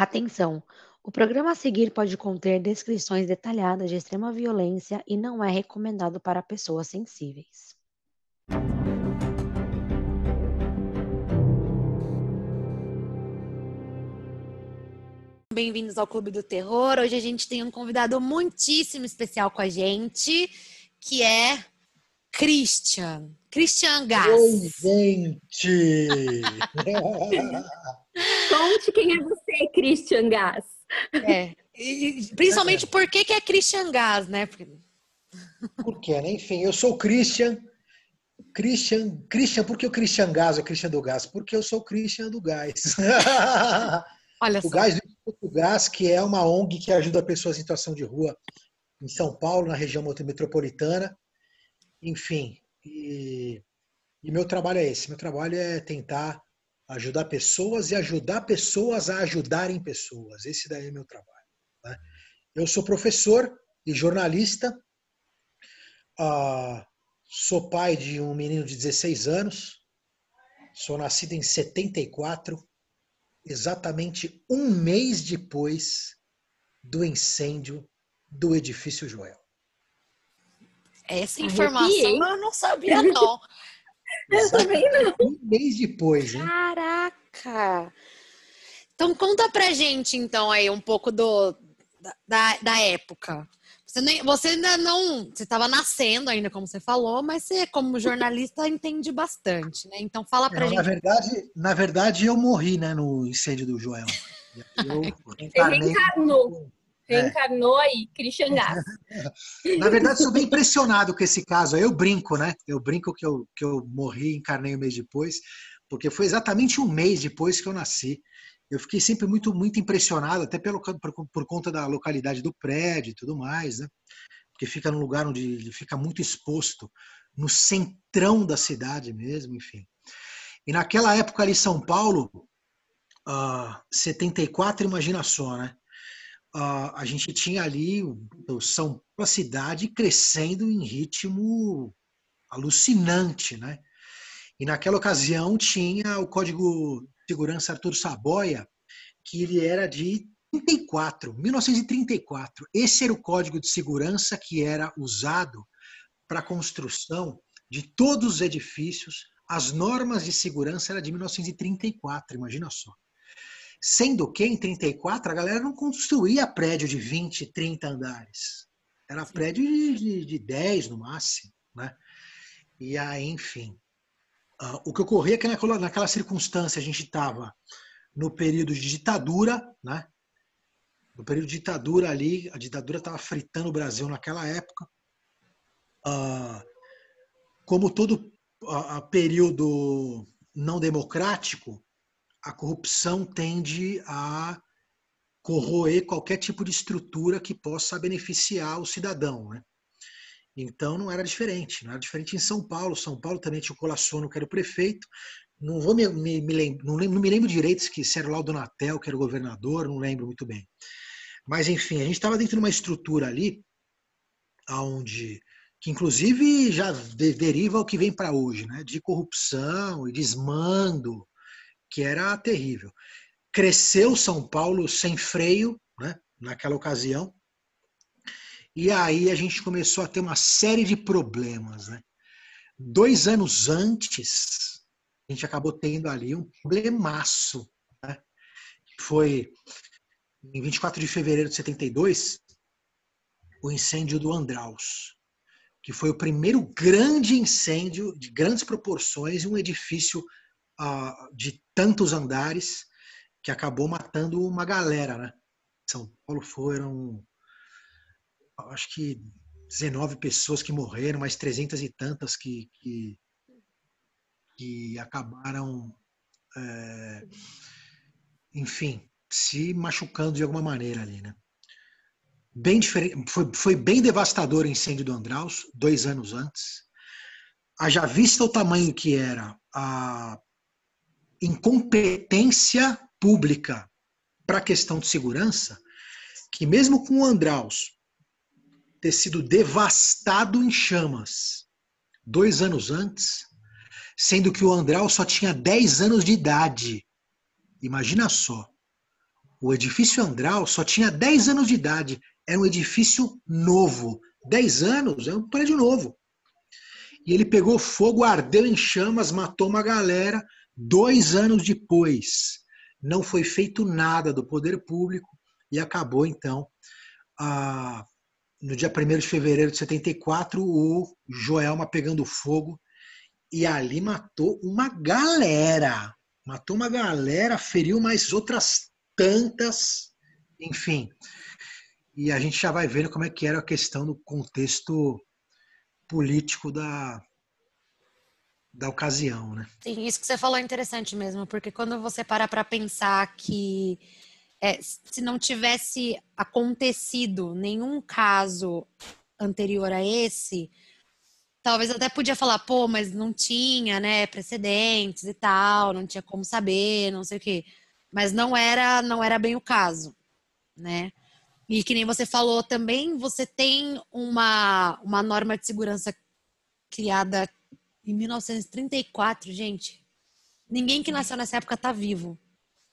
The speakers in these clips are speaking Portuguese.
Atenção! O programa a seguir pode conter descrições detalhadas de extrema violência e não é recomendado para pessoas sensíveis. Bem-vindos ao Clube do Terror. Hoje a gente tem um convidado muitíssimo especial com a gente, que é Christian. Christian Gass. Oi, gente! Conte quem é você, Christian Gass. É, e, principalmente por que, que é Christian Gass, né? Porque... Por quê, né? Enfim, eu sou o Christian. Christian, Christian, por que o Christian Gás é o Christian do Gás? Porque eu sou o Christian do Gás. Olha o só. Gás do Gás, que é uma ONG que ajuda pessoas em situação de rua em São Paulo, na região metropolitana. Enfim, e, e meu trabalho é esse. Meu trabalho é tentar ajudar pessoas e ajudar pessoas a ajudarem pessoas. Esse daí é meu trabalho. né? Eu sou professor e jornalista. Ah, sou pai de um menino de 16 anos. Sou nascido em 74, exatamente um mês depois do incêndio do edifício Joel. Essa Arrepiei. informação eu não sabia, não. Eu também não. Um mês depois, hein? Caraca! Então conta pra gente, então, aí, um pouco do, da- da, época. Você, nem, você ainda não. Você estava nascendo ainda, como você falou, mas você, como jornalista, entende bastante, né? Então fala pra Não, na gente. verdade, na verdade, eu morri, né, no incêndio do Joel. Eu Você encarnei- reencarnou. É. Reencarnou aí, Christian Gass. Na verdade, sou bem impressionado com esse caso. Eu brinco, né? Eu brinco que eu, que eu morri e encarnei um mês depois, porque foi exatamente um mês depois que eu nasci. Eu fiquei sempre muito, muito impressionado, até pelo, por, por conta da localidade do prédio e tudo mais, né? Porque fica num lugar onde ele fica muito exposto, no centrão da cidade mesmo, enfim. E naquela época ali, São Paulo, ah, 74, imagina só, né? Ah, a gente tinha ali o São a cidade crescendo em ritmo alucinante, né? E naquela ocasião tinha o Código de Segurança Arthur Saboia, que ele era de 34, 1934. Esse era o Código de Segurança que era usado para a construção de todos os edifícios. As normas de segurança eram de 1934, imagina só. Sendo que em 34 a galera não construía prédio de 20, 30 andares. Era prédio de, de, de 10 no máximo. Né? E aí, enfim. Ah, o que ocorria é que naquela, naquela circunstância a gente estava no período de ditadura, né? no período de ditadura ali, a ditadura estava fritando o Brasil naquela época. Ah, como todo ah, período não democrático, a corrupção tende a corroer qualquer tipo de estrutura que possa beneficiar o cidadão. Né? Então não era diferente, não era diferente em São Paulo. São Paulo também tinha o Colassono, que era o prefeito. Não vou me, me, me lembro, não, lembro, não me lembro direito se era lá o Donatel, que era o governador, não lembro muito bem. Mas enfim, a gente estava dentro de uma estrutura ali, onde que inclusive já de, deriva o que vem para hoje, né? de corrupção e desmando, que era terrível. Cresceu São Paulo sem freio, né? naquela ocasião, e aí a gente começou a ter uma série de problemas. Né? Dois anos antes, a gente acabou tendo ali um problemaço. Né? Foi em 24 de fevereiro de 72, o incêndio do Andraus, que foi o primeiro grande incêndio de grandes proporções em um edifício uh, de tantos andares que acabou matando uma galera. Né? São Paulo foram acho que 19 pessoas que morreram, mais 300 e tantas que, que, que acabaram, é, enfim, se machucando de alguma maneira ali, né? Bem diferente, foi, foi bem devastador o incêndio do Andraus, dois anos antes. Haja vista o tamanho que era a incompetência pública para a questão de segurança, que mesmo com o Andraus ter sido devastado em chamas dois anos antes, sendo que o Andral só tinha 10 anos de idade. Imagina só. O edifício Andral só tinha 10 anos de idade. Era um edifício novo. 10 anos é um prédio novo. E ele pegou fogo, ardeu em chamas, matou uma galera. Dois anos depois, não foi feito nada do poder público e acabou, então, a, no dia 1 de fevereiro de 74, o Joelma pegando fogo e ali matou uma galera. Matou uma galera, feriu mais outras tantas, enfim. E a gente já vai vendo como é que era a questão do contexto político da, da ocasião, né? Sim, isso que você falou é interessante mesmo, porque quando você para para pensar que é, se não tivesse acontecido nenhum caso anterior a esse, talvez até podia falar, pô, mas não tinha, né, precedentes e tal, não tinha como saber, não sei o quê. Mas não era, não era bem o caso, né? E que nem você falou também, você tem uma, uma norma de segurança criada em 1934, gente. Ninguém que nasceu nessa época tá vivo.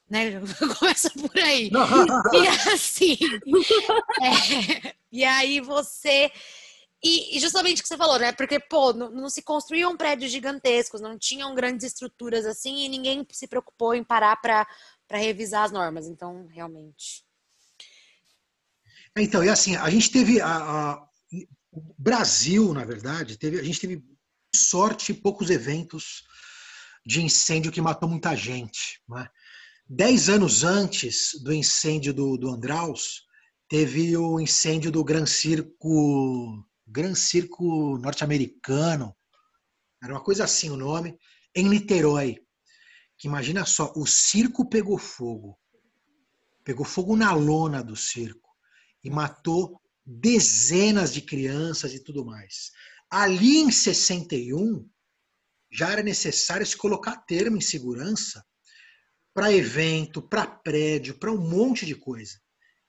Né? Começa por aí. e assim. É, e aí você. E, e, justamente o que você falou, né? Porque, pô, não, não, se construíam prédios gigantescos, não tinham grandes estruturas assim, e ninguém se preocupou em parar para revisar as normas. Então, realmente. Então, e assim, a gente teve a, a, o Brasil, na verdade, teve, a gente teve sorte e poucos eventos de incêndio que matou muita gente. Né? Dez anos antes do incêndio do, do Andraus, teve o incêndio do Gran Circo, Gran Circo norte-americano, era uma coisa assim o nome, em Niterói. Que imagina só, o circo pegou fogo. Pegou fogo na lona do circo e matou dezenas de crianças e tudo mais. Ali em 61, já era necessário se colocar termo em segurança para evento, para prédio, para um monte de coisa.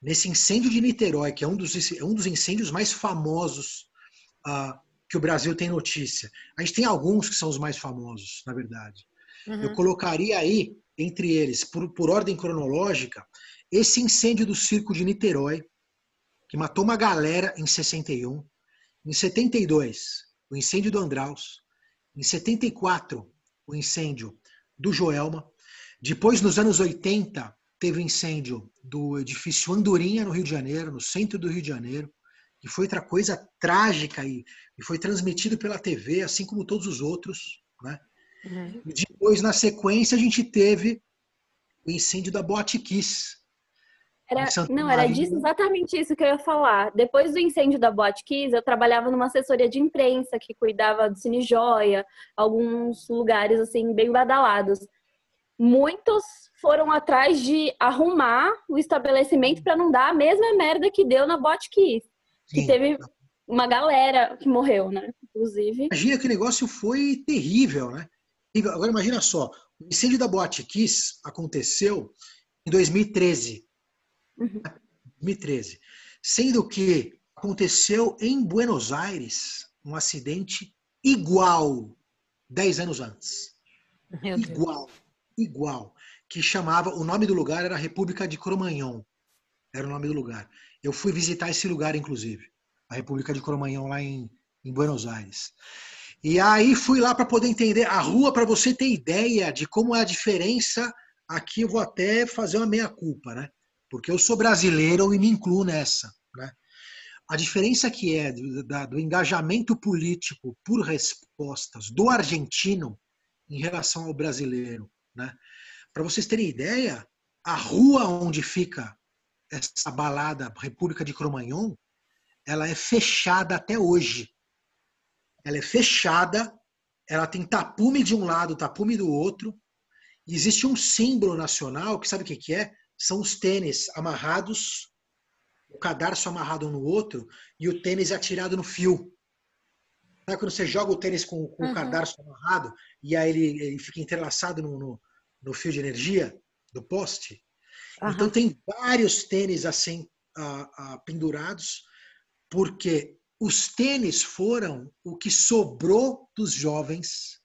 Nesse incêndio de Niterói, que é um dos, é um dos incêndios mais famosos uh, que o Brasil tem notícia. A gente tem alguns que são os mais famosos, na verdade. Uhum. Eu colocaria aí, entre eles, por, por ordem cronológica, esse incêndio do circo de Niterói, que matou uma galera em 61. Em 72, o incêndio do Andraus. Em 74, o incêndio do Joelma. Depois, nos anos 80, teve o incêndio do edifício Andorinha, no Rio de Janeiro, no centro do Rio de Janeiro, que foi outra coisa trágica e, e foi transmitido pela TV, assim como todos os outros. Né? Uhum. E depois, na sequência, a gente teve o incêndio da Boate Kiss, era, não, era disso, exatamente isso que eu ia falar. Depois do incêndio da Boate Kiss, eu trabalhava numa assessoria de imprensa que cuidava do Cine Joia, alguns lugares assim bem badalados. Muitos foram atrás de arrumar o estabelecimento para não dar a mesma merda que deu na Boate Kiss. Que teve uma galera que morreu, né? Inclusive. Imagina que o negócio foi terrível, né? Agora imagina só, o incêndio da Boate Kiss aconteceu em 2013 2013. Sendo que aconteceu em Buenos Aires um acidente igual 10 anos antes. igual, igual. Que chamava, o nome do lugar era República de Cromanhon. Era o nome do lugar. Eu fui visitar esse lugar, inclusive. A República de Cromanhon, lá em, em Buenos Aires. E aí fui lá para poder entender a rua, para você ter ideia de como é a diferença. Aqui eu vou até fazer uma meia-culpa, né? Porque eu sou brasileiro e me incluo nessa. Né? A diferença que é do, do engajamento político por respostas do argentino em relação ao brasileiro. Né? Para vocês terem ideia, a rua onde fica essa balada República de Cromagnon, ela é fechada até hoje. Ela é fechada, ela tem tapume de um lado, tapume do outro. Existe um símbolo nacional que sabe o que, que é? São os tênis amarrados, o cadarço amarrado um no outro e o tênis atirado no fio. Sabe quando você joga o tênis com, com uhum. o cadarço amarrado e aí ele, ele fica entrelaçado no, no, no, fio de energia do poste? Uhum. Então tem vários tênis assim pendurados, porque os tênis foram o que sobrou dos jovens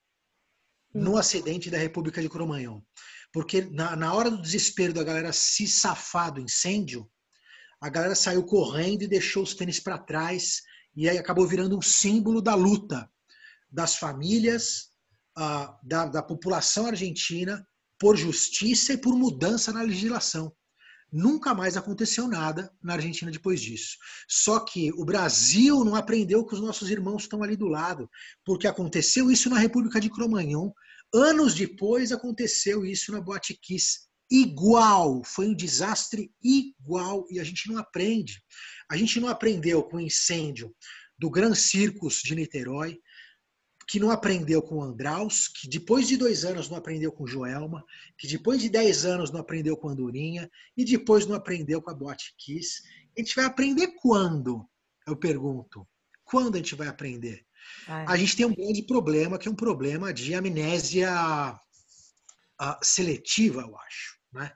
no acidente da República de Cromanhão. Porque na, na hora do desespero da galera se safar do incêndio, a galera saiu correndo e deixou os tênis para trás e aí acabou virando um símbolo da luta das famílias, uh, da, da população argentina por justiça e por mudança na legislação. Nunca mais aconteceu nada na Argentina depois disso. Só que o Brasil não aprendeu que os nossos irmãos estão ali do lado, porque aconteceu isso na República de Cromagnon. Anos depois aconteceu isso na Boate Kiss. Igual, foi um desastre igual e a gente não aprende. A gente não aprendeu com o incêndio do Gran Circus de Niterói, que não aprendeu com o Andraus, que depois de dois anos não aprendeu com Joelma, que depois de dez anos não aprendeu com a Andorinha e depois não aprendeu com a Boate Kiss. A gente vai aprender quando? Eu pergunto. Quando a gente vai aprender? Ai. A gente tem um grande problema, que é um problema de amnésia uh, seletiva, eu acho. Né?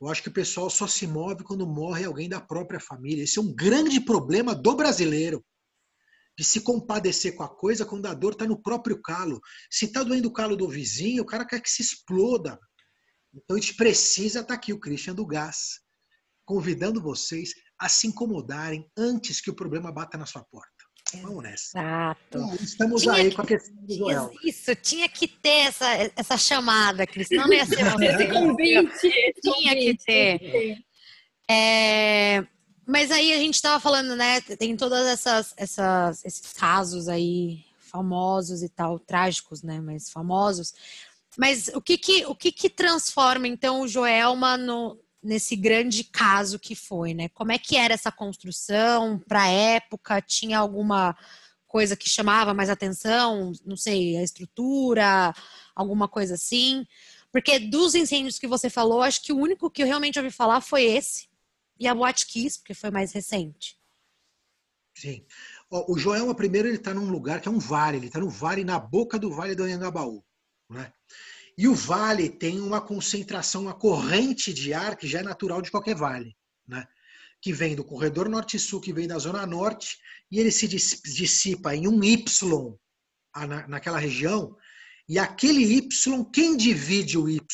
Eu acho que o pessoal só se move quando morre alguém da própria família. Esse é um grande problema do brasileiro de se compadecer com a coisa quando a dor está no próprio calo. Se está doendo o calo do vizinho, o cara quer que se exploda. Então a gente precisa estar tá aqui, o Christian do Gás, convidando vocês a se incomodarem antes que o problema bata na sua porta. Vamos nessa. Exato. Então, estamos tinha aí que, com a questão do Joel. Isso, tinha que ter essa, essa chamada, Cris. Não ia ser você. esse convite. Tinha que ter. É, mas aí a gente estava falando, né? Tem todas essas, essas, esses casos aí famosos e tal, trágicos, né? Mas famosos. Mas o que que, o que, que transforma então o Joelma no, nesse grande caso que foi, né? Como é que era essa construção para época? Tinha alguma coisa que chamava mais atenção? Não sei, a estrutura, alguma coisa assim? Porque dos incêndios que você falou, acho que o único que eu realmente ouvi falar foi esse e a Boate Kiss, porque foi mais recente. Sim. O Joelma, primeiro, ele está num lugar que é um vale, ele está no vale, na boca do vale do Anhangabaú. Né? E o vale tem uma concentração, uma corrente de ar que já é natural de qualquer vale, né? que vem do corredor norte-sul, que vem da zona norte, e ele se dissipa em um Y naquela região, e aquele Y, quem divide o Y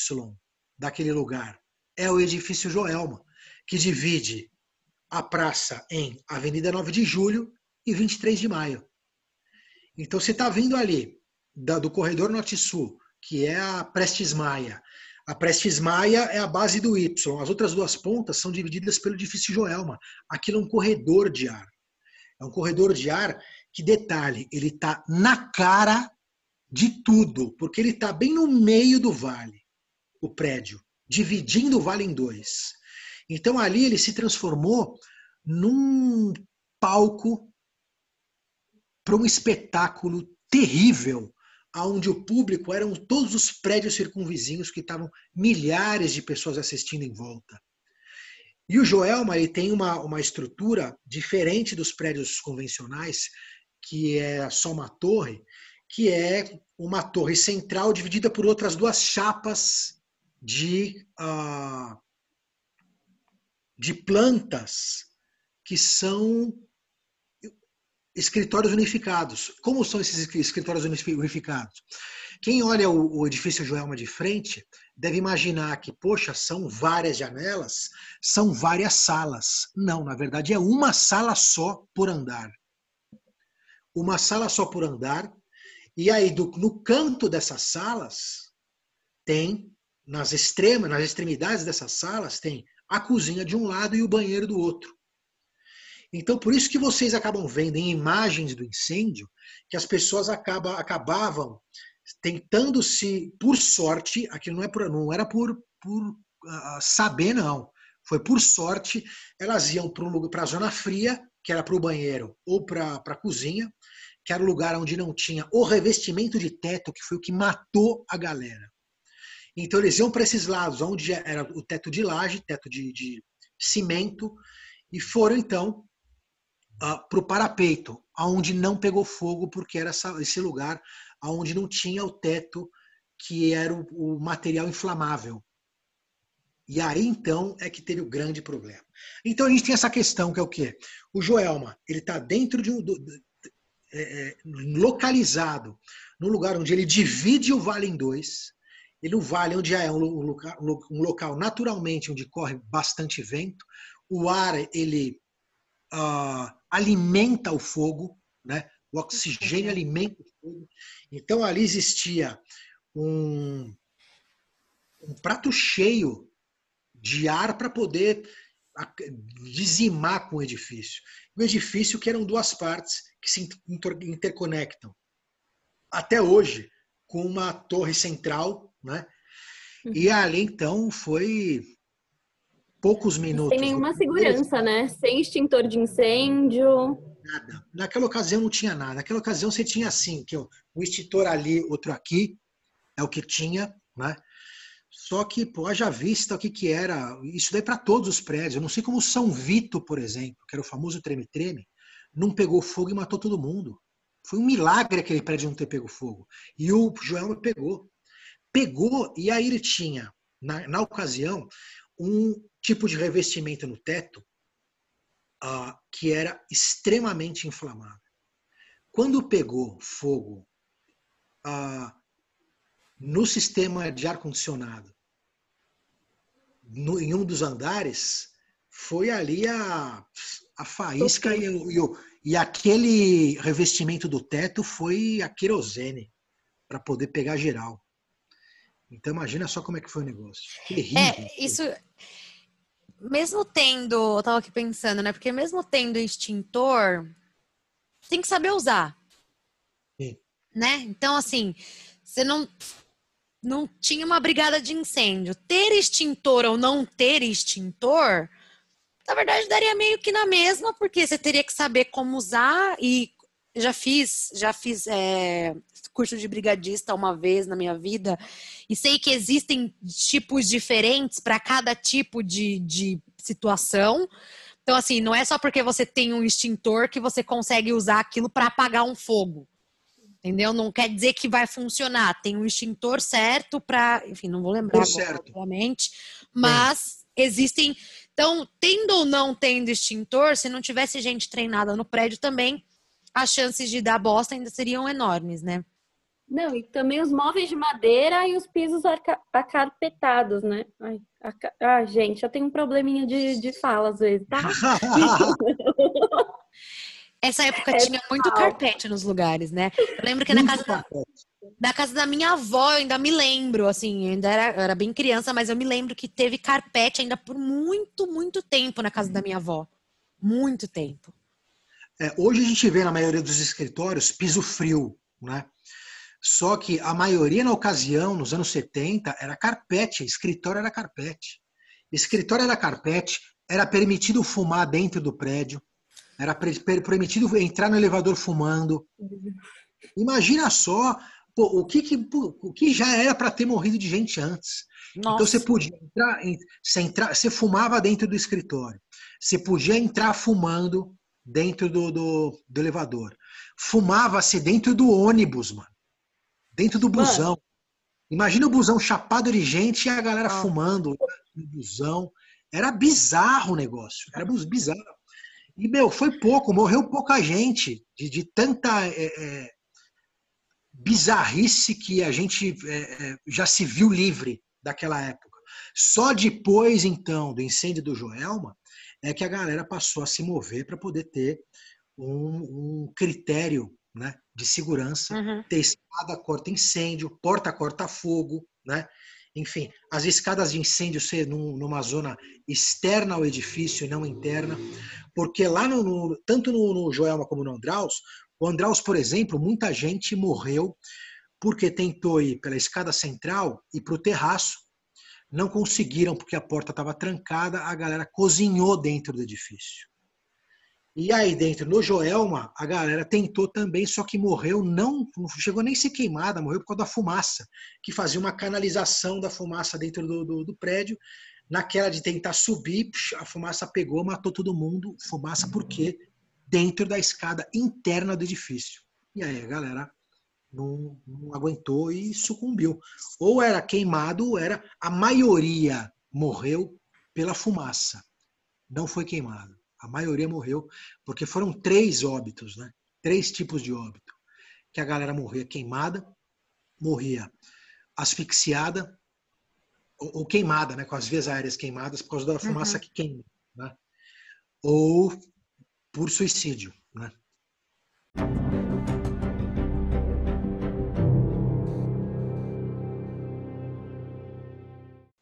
daquele lugar? É o edifício Joelma que divide a praça em Avenida 9 de Julho e 23 de Maio. Então você está vindo ali do corredor norte-sul, que é a Prestes Maia. A Prestes Maia é a base do Y. As outras duas pontas são divididas pelo edifício Joelma. Aquilo é um corredor de ar. É um corredor de ar que, detalhe, ele está na cara de tudo, porque ele está bem no meio do vale, o prédio, dividindo o vale em dois. Então ali ele se transformou num palco para um espetáculo terrível, onde o público eram todos os prédios circunvizinhos que estavam milhares de pessoas assistindo em volta. E o Joelma ele tem uma, uma estrutura diferente dos prédios convencionais, que é só uma torre, que é uma torre central dividida por outras duas chapas de uh, de plantas que são escritórios unificados. Como são esses escritórios unificados? Quem olha o, edifício Joelma de frente deve imaginar que, poxa, são várias janelas, são várias salas. Não, na verdade é uma sala só por andar. Uma sala só por andar. E aí, do, no canto dessas salas, tem, nas extremas, nas extremidades dessas salas, tem a cozinha de um lado e o banheiro do outro. Então, por isso que vocês acabam vendo em imagens do incêndio que as pessoas acaba, acabavam tentando se, por sorte, aquilo não, é por, não era por, por uh, saber, não. Foi por sorte, elas iam para a zona fria, que era para o banheiro, ou para a cozinha, que era o lugar onde não tinha o revestimento de teto, que foi o que matou a galera. Então eles iam para esses lados, onde era o teto de laje, teto de, de cimento, e foram então uh, para o parapeito, aonde não pegou fogo, porque era essa, esse lugar aonde não tinha o teto que era o, o, material inflamável. E aí então é que teve o grande problema. Então a gente tem essa questão que é o quê? O Joelma ele está dentro de um do, é, é, localizado no lugar onde ele divide o vale em dois Ele o vale, onde é um um local naturalmente onde corre bastante vento, o ar ele uh, alimenta o fogo, né? O oxigênio alimenta o fogo. Então ali existia um, um prato cheio de ar para poder dizimar com o edifício. O edifício que eram duas partes que se interconectam. Até hoje, com uma torre central, né? E uhum. ali então foi poucos minutos. Sem nenhuma segurança, né? Sem extintor de incêndio. Nada. Naquela ocasião não tinha nada. Naquela ocasião você tinha assim, que um extintor ali, outro aqui, é o que tinha, né? Só que, pô, haja vista o que, que era. Isso daí para todos os prédios. Eu não sei como São Vito, por exemplo, que era o famoso treme-treme, não pegou fogo e matou todo mundo. Foi um milagre aquele prédio não ter pego fogo. E o Joelma pegou. Pegou, e aí ele tinha, na, na ocasião, um tipo de revestimento no teto uh, que era extremamente inflamável. Quando pegou fogo uh, no sistema de ar-condicionado, em um dos andares, foi ali a, a faísca e, e, e, aquele revestimento do teto foi a querosene para poder pegar geral. Então imagina só como é que foi o negócio. Terrível. É, isso mesmo tendo, eu tava aqui pensando, né? Porque mesmo tendo extintor, tem que saber usar. Sim. Né? Então assim, você não não tinha uma brigada de incêndio. Ter extintor ou não ter extintor, na verdade daria meio que na mesma, porque você teria que saber como usar e já fiz, já fiz é, curso de brigadista uma vez na minha vida e sei que existem tipos diferentes para cada tipo de, de situação. Então, assim, não é só porque você tem um extintor que você consegue usar aquilo para apagar um fogo. Entendeu? Não quer dizer que vai funcionar. Tem um extintor certo para. Enfim, não vou lembrar agora, obviamente. Mas é. existem. Então, tendo ou não tendo extintor, se não tivesse gente treinada no prédio também, as chances de dar bosta ainda seriam enormes, né? Não, e também os móveis de madeira e os pisos acarpetados, né? Ai, ah, gente, eu tenho um probleminha de, de fala às vezes, tá? Essa época é tinha muito carpete nos lugares, né? Eu lembro que na casa da, da, casa da minha avó, eu ainda me lembro, assim, ainda era, era bem criança, mas eu me lembro que teve carpete ainda por muito, muito tempo na casa da minha avó. Muito tempo. É, hoje a gente vê na maioria dos escritórios piso frio, né? Só que a maioria na ocasião, nos anos 70, era carpete, escritório era carpete. Escritório era carpete, era permitido fumar dentro do prédio, era permitido entrar no elevador fumando. Imagina só pô, o, que, que, o que já era para ter morrido de gente antes. Nossa. Então você podia entrar, você, entrar, você fumava dentro do escritório. Você podia entrar fumando dentro do, do, do elevador. Fumava-se dentro do ônibus, mano. Dentro do busão. Mano. Imagina o busão chapado de gente e a galera ah. fumando no busão. Era bizarro o negócio. Era bizarro. E, meu, foi pouco, morreu pouca gente de, de tanta é, é, bizarrice que a gente é, é, já se viu livre daquela época. Só depois, então, do incêndio do Joelma, é que a galera passou a se mover para poder ter um, um critério né, de segurança, uhum. ter escada corta incêndio, porta corta fogo, né? enfim, as escadas de incêndio ser num, numa zona externa ao edifício e não interna, porque lá no, no tanto no, no, Joelma como no Andraus, o Andraus, por exemplo, muita gente morreu porque tentou ir pela escada central e para o terraço, não conseguiram porque a porta estava trancada, a galera cozinhou dentro do edifício. E aí dentro, no Joelma, a galera tentou também, só que morreu, não, não chegou nem a ser queimada, morreu por causa da fumaça, que fazia uma canalização da fumaça dentro do, do, do prédio. Naquela de tentar subir, a fumaça pegou, matou todo mundo. Fumaça por quê? Dentro da escada interna do edifício. E aí a galera não, não aguentou e sucumbiu. Ou era queimado, ou era. A maioria morreu pela fumaça. Não foi queimado. A maioria morreu porque foram três óbitos, né? Três tipos de óbito. Que a galera morria queimada, morria asfixiada ou, ou, queimada, né, com as vias aéreas queimadas por causa da fumaça uhum. que queima, né? ou por suicídio. Né?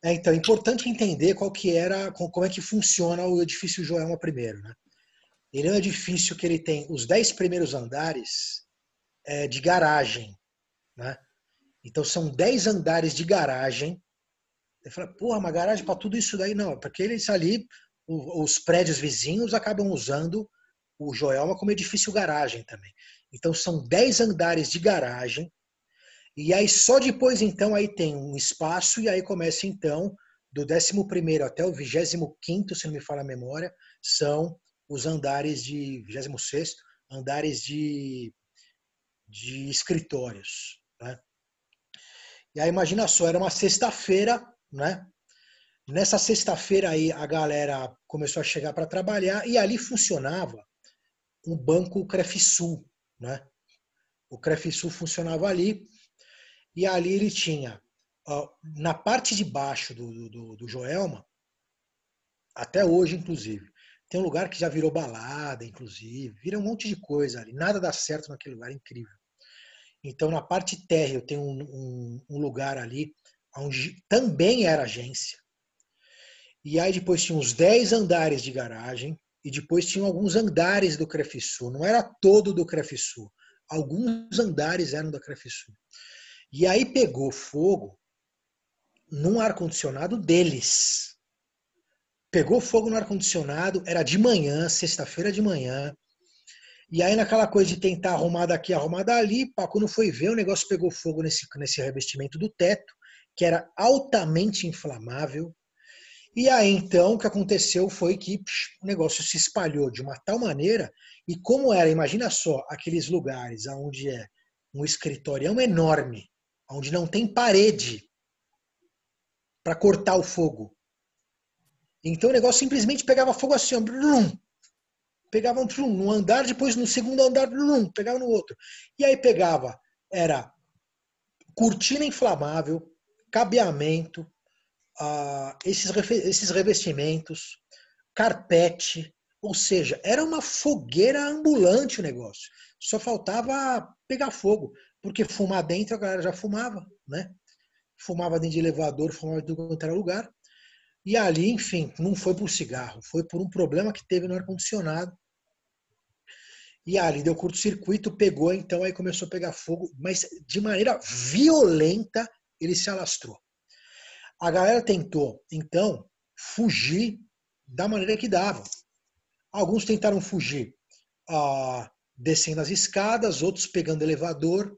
É, então, é importante entender qual que era, como é que funciona o edifício Joelma I. Né? Ele é um edifício que ele tem os dez primeiros andares é, de garagem. Né? Então, são dez andares de garagem. Você fala, porra, uma garagem para tudo isso daí? Não, porque eles ali, os prédios vizinhos acabam usando o Joelma como edifício garagem também. Então, são dez andares de garagem e aí só depois então aí tem um espaço e aí começa então do 11 até o 25 se não me fala a memória, são os andares de 26 andares de, de escritórios, né? E aí imagina só, era uma sexta-feira, né? Nessa sexta-feira aí a galera começou a chegar para trabalhar e ali funcionava o banco Crefisul, né? O Crefisul funcionava ali e ali ele tinha, na parte de baixo do, do, do Joelma, até hoje, inclusive, tem um lugar que já virou balada, inclusive, vira um monte de coisa ali. Nada dá certo naquele lugar, é incrível. Então, na parte térrea, tem um, um, um, lugar ali onde também era agência. E aí depois tinha uns 10 andares de garagem e depois tinha alguns andares do Crefisul. Não era todo do Crefisul. Alguns andares eram da Crefisul. E aí pegou fogo num ar-condicionado deles. Pegou fogo no ar-condicionado, era de manhã, sexta-feira de manhã. E aí, naquela coisa de tentar arrumar daqui, arrumar dali, pá, quando foi ver, o negócio pegou fogo nesse, nesse revestimento do teto, que era altamente inflamável. E aí, então, o que aconteceu foi que psh, o negócio se espalhou de uma tal maneira, e como era, imagina só, aqueles lugares onde é um escritório enorme, onde não tem parede para cortar o fogo. Então o negócio simplesmente pegava fogo assim, blum, pegava um, blum, andar, depois no segundo andar, blum, pegava no outro. E aí pegava, era cortina inflamável, cabeamento, uh, esses, esses revestimentos, carpete, ou seja, era uma fogueira ambulante o negócio. Só faltava pegar fogo. Porque fumar dentro a galera já fumava, né? Fumava dentro de elevador, fumava de qualquer lugar. E ali, enfim, não foi por cigarro, foi por um problema que teve no ar-condicionado. E ali deu curto-circuito, pegou, então aí começou a pegar fogo, mas de maneira violenta ele se alastrou. A galera tentou, então, fugir da maneira que dava. Alguns tentaram fugir ah, descendo as escadas, outros pegando elevador,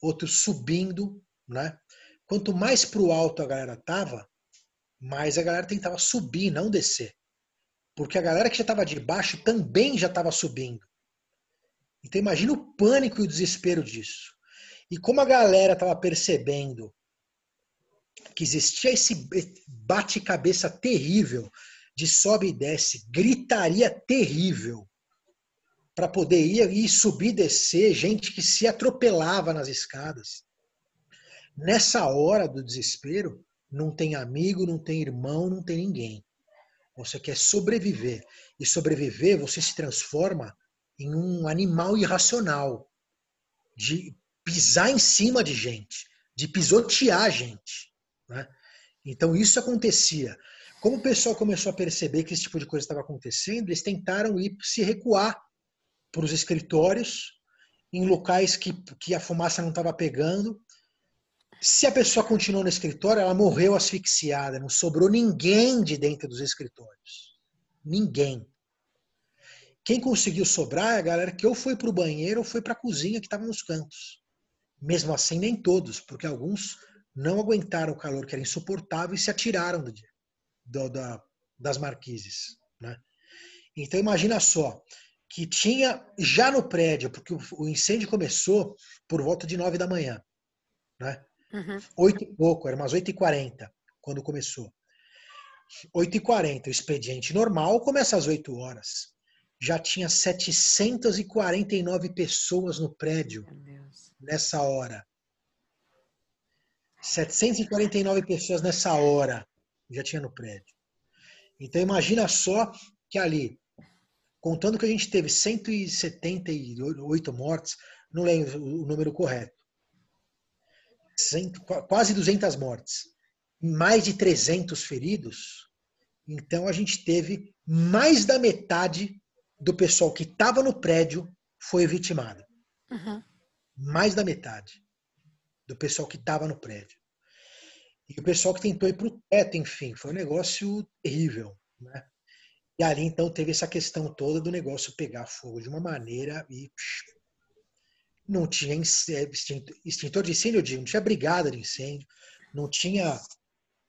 outros subindo, né? Quanto mais para o alto a galera tava, mais a galera tentava subir, não descer. Porque a galera que já estava de baixo também já estava subindo. Então imagina o pânico e o desespero disso. E como a galera estava percebendo que existia esse bate-cabeça terrível de sobe e desce, gritaria terrível, para poder ir, ir subir descer, gente que se atropelava nas escadas. Nessa hora do desespero, não tem amigo, não tem irmão, não tem ninguém. Você quer sobreviver. E sobreviver, você se transforma em um animal irracional de pisar em cima de gente, de pisotear gente. Né? Então isso acontecia. Como o pessoal começou a perceber que esse tipo de coisa estava acontecendo, eles tentaram ir se recuar para os escritórios, em locais que, que a fumaça não estava pegando. Se a pessoa continuou no escritório, ela morreu asfixiada, não sobrou ninguém de dentro dos escritórios. Ninguém. Quem conseguiu sobrar é a galera que ou foi para o banheiro ou foi para a cozinha que estava nos cantos. Mesmo assim, nem todos, porque alguns não aguentaram o calor que era insuportável e se atiraram do, do, da, das marquises. Né? Então imagina só, que tinha já no prédio, porque o incêndio começou por volta de nove da manhã, né? Uhum. Oito e pouco, era umas oito e quarenta quando começou. Oito e quarenta, o expediente normal começa às oito horas. Já tinha 749 pessoas no prédio nessa hora. 749 pessoas nessa hora já tinha no prédio. Então imagina só que ali, contando que a gente teve 178 mortes, não lembro o número correto, quase 200 mortes, mais de 300 feridos, então a gente teve mais da metade do pessoal que estava no prédio foi vitimado. Uhum. Mais da metade do pessoal que estava no prédio. E o pessoal que tentou ir para o teto, enfim, foi um negócio terrível. Né? E ali então teve essa questão toda do negócio pegar fogo de uma maneira e psh, não tinha extintor de incêndio, não tinha brigada de incêndio, não tinha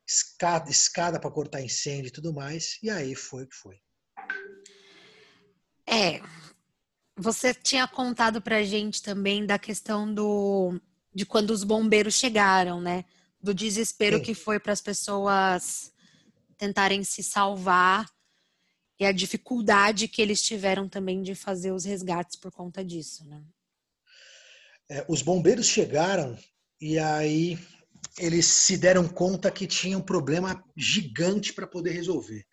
escada, escada para cortar incêndio e tudo mais. E aí foi o que foi. É, você tinha contado pra gente também da questão do de quando os bombeiros chegaram, né? Do desespero Sim. que foi para as pessoas tentarem se salvar e a dificuldade que eles tiveram também de fazer os resgates por conta disso, né? É, os bombeiros chegaram e aí eles se deram conta que tinha um problema gigante para poder resolver.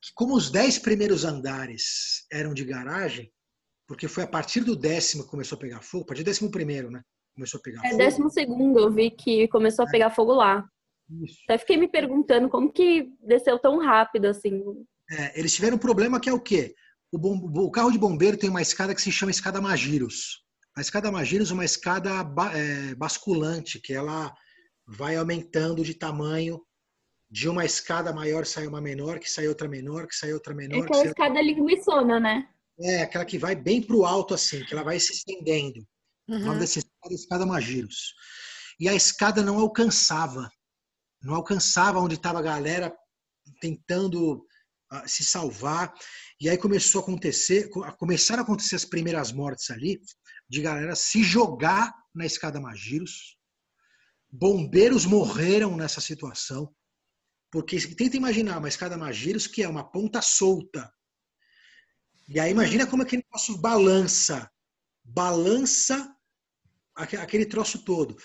Que como os dez primeiros andares eram de garagem, porque foi a partir do décimo que começou a pegar fogo, a partir do décimo primeiro, né? Começou a pegar é, fogo. É décimo segundo, eu vi que começou a é. pegar fogo lá. Isso. Até fiquei me perguntando como que desceu tão rápido assim. É, eles tiveram um problema que é o quê? O, bom, o, carro de bombeiro tem uma escada que se chama escada Magiros. A escada Magiros é uma escada é, basculante, que ela vai aumentando de tamanho. De uma escada maior sai uma menor, que sai outra menor, que sai outra menor. É aquela escada outra... linguiçona, né? É, aquela que vai bem para o alto assim, que ela vai se estendendo. Uhum. O nome uhum. dessa escada é escada Magiros. E a escada não alcançava. Não alcançava onde estava a galera tentando se salvar. E aí começou a acontecer, começaram a acontecer as primeiras mortes ali, de galera se jogar na escada Magiros. Bombeiros morreram nessa situação. Porque tenta imaginar uma escada Magiros que é uma ponta solta. E aí imagina como aquele negócio balança. Balança aquele troço todo.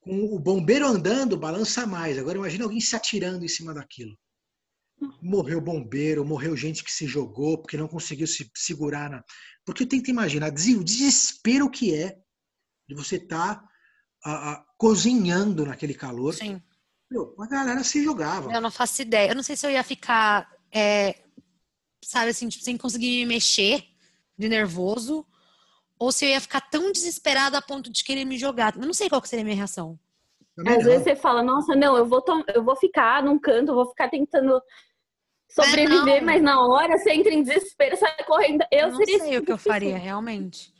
Com o bombeiro andando, balança mais. Agora imagina alguém se atirando em cima daquilo. Morreu bombeiro, morreu gente que se jogou porque não conseguiu se segurar. Na... Porque eu tento imaginar o desespero que é de você estar tá, cozinhando naquele calor. Sim. Meu, a galera se jogava. Eu não faço ideia. Eu não sei se eu ia ficar, é, sabe assim, tipo, sem conseguir me mexer de nervoso ou se eu ia ficar tão desesperada a ponto de querer me jogar. Eu não sei qual que seria a minha reação. Às vezes você fala, nossa, não, eu vou, eu vou ficar num canto, eu vou ficar tentando sobreviver, é, mas na hora você entra em desespero, sai correndo. Eu, eu não seria sei o que eu faria, realmente.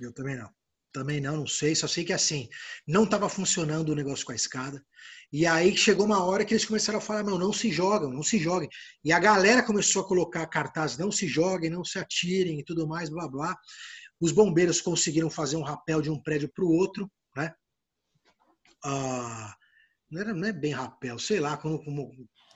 Eu também não. Também não, não sei. Só sei que assim, não estava funcionando o negócio com a escada. E aí chegou uma hora que eles começaram a falar, não, não se jogam, não se joguem. E a galera começou a colocar cartazes, não se joguem, não se atirem e tudo mais, blá blá. Os bombeiros conseguiram fazer um rapel de um prédio para o outro, né? Ah, não, era, não é bem rapel, sei lá, como, como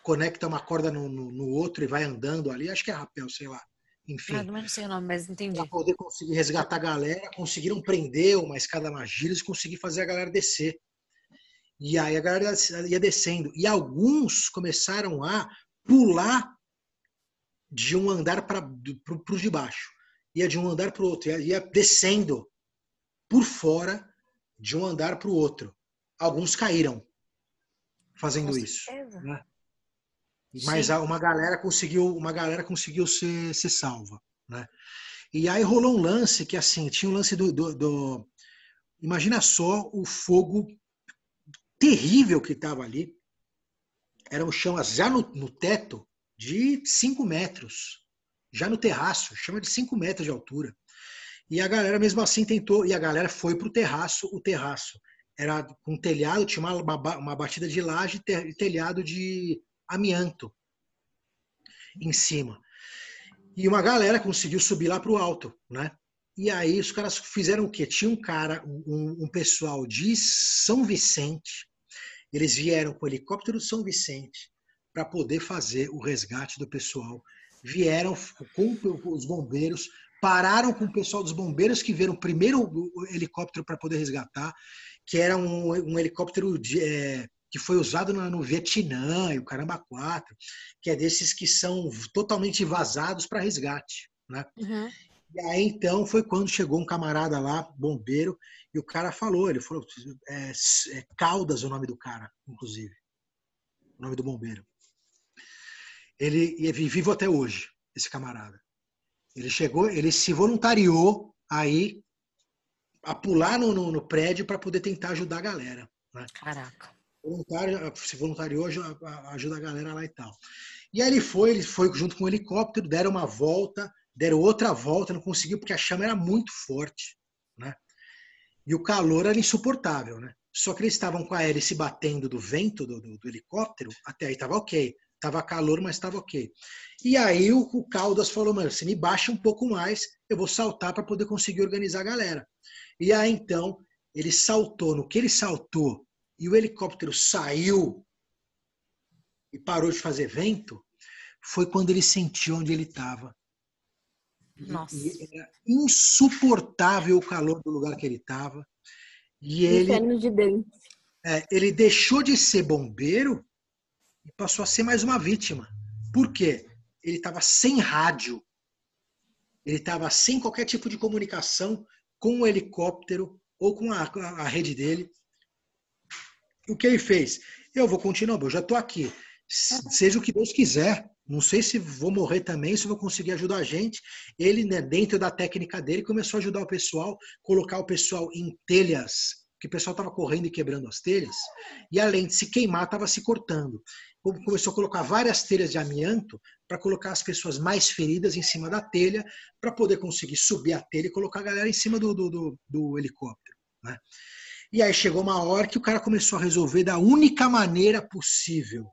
conecta uma corda no, no, no, outro e vai andando ali, acho que é rapel, sei lá. Enfim. Ah, não sei o nome, mas entendi. Para poder conseguir resgatar a galera, conseguiram prender uma escada e conseguir fazer a galera descer. E aí a galera ia descendo. E alguns começaram a pular de um andar para os de baixo ia de um andar para o outro, ia, ia descendo por fora de um andar para o outro. Alguns caíram fazendo Com isso. Né? Mas Sim. uma galera conseguiu, uma galera conseguiu ser, ser salva, né? E aí rolou um lance que assim tinha um lance do, do, do imagina só o fogo terrível que estava ali. Era um chão já no, no teto de 5 metros já no terraço, chama de 5 metros de altura. E a galera mesmo assim tentou, e a galera foi para o terraço, o terraço era com um telhado, tinha uma, uma, uma batida de laje e telhado de amianto em cima. E uma galera conseguiu subir lá para o alto, né? E aí os caras fizeram o quê? Tinha um cara, um, um pessoal de São Vicente, eles vieram com o helicóptero de São Vicente para poder fazer o resgate do pessoal vieram com os bombeiros, pararam com o pessoal dos bombeiros que viram primeiro o helicóptero para poder resgatar. que era um, um helicóptero de, é, que foi usado no, no Vietnã e o caramba 4, que é desses que são totalmente vazados para resgate. Né? Uhum. E aí então foi quando chegou um camarada lá, bombeiro, e o cara falou, ele falou, é, é Caldas o nome do cara, inclusive, o nome do bombeiro. Ele é vivo até hoje, esse camarada. Ele chegou, ele se voluntariou aí a pular no, no, no prédio para poder tentar ajudar a galera. Né? Caraca voluntário, se voluntariou, ajuda a galera lá e tal. E aí ele foi, ele foi junto com o helicóptero, deram uma volta, deram outra volta, não conseguiu porque a chama era muito forte, né? E o calor era insuportável, né? Só que eles estavam com a hélice batendo do vento do, do, do helicóptero, até aí estava ok. Tava calor, mas estava ok. E aí o, o Caldas falou, mano, se me baixa um pouco mais, eu vou saltar para poder conseguir organizar a galera. E aí então ele saltou, no que ele saltou e o helicóptero saiu e parou de fazer vento, foi quando ele sentiu onde ele estava. Nossa. E era insuportável o calor do lugar que ele estava. E ele, de dentro. É, ele deixou de ser bombeiro e passou a ser mais uma vítima. Por quê? Ele estava sem rádio. Ele estava sem qualquer tipo de comunicação com o helicóptero ou com a, a rede dele. O que ele fez? Eu vou continuar, eu já estou aqui. Seja o que Deus quiser. Não sei se vou morrer também, se vou conseguir ajudar a gente. Ele, né, dentro da técnica dele, começou a ajudar o pessoal, colocar o pessoal em telhas, que o pessoal estava correndo e quebrando as telhas, e além de se queimar, estava se cortando. Começou a colocar várias telhas de amianto para colocar as pessoas mais feridas em cima da telha, para poder conseguir subir a telha e colocar a galera em cima do, do, do, do helicóptero. Né? E aí chegou uma hora que o cara começou a resolver da única maneira possível,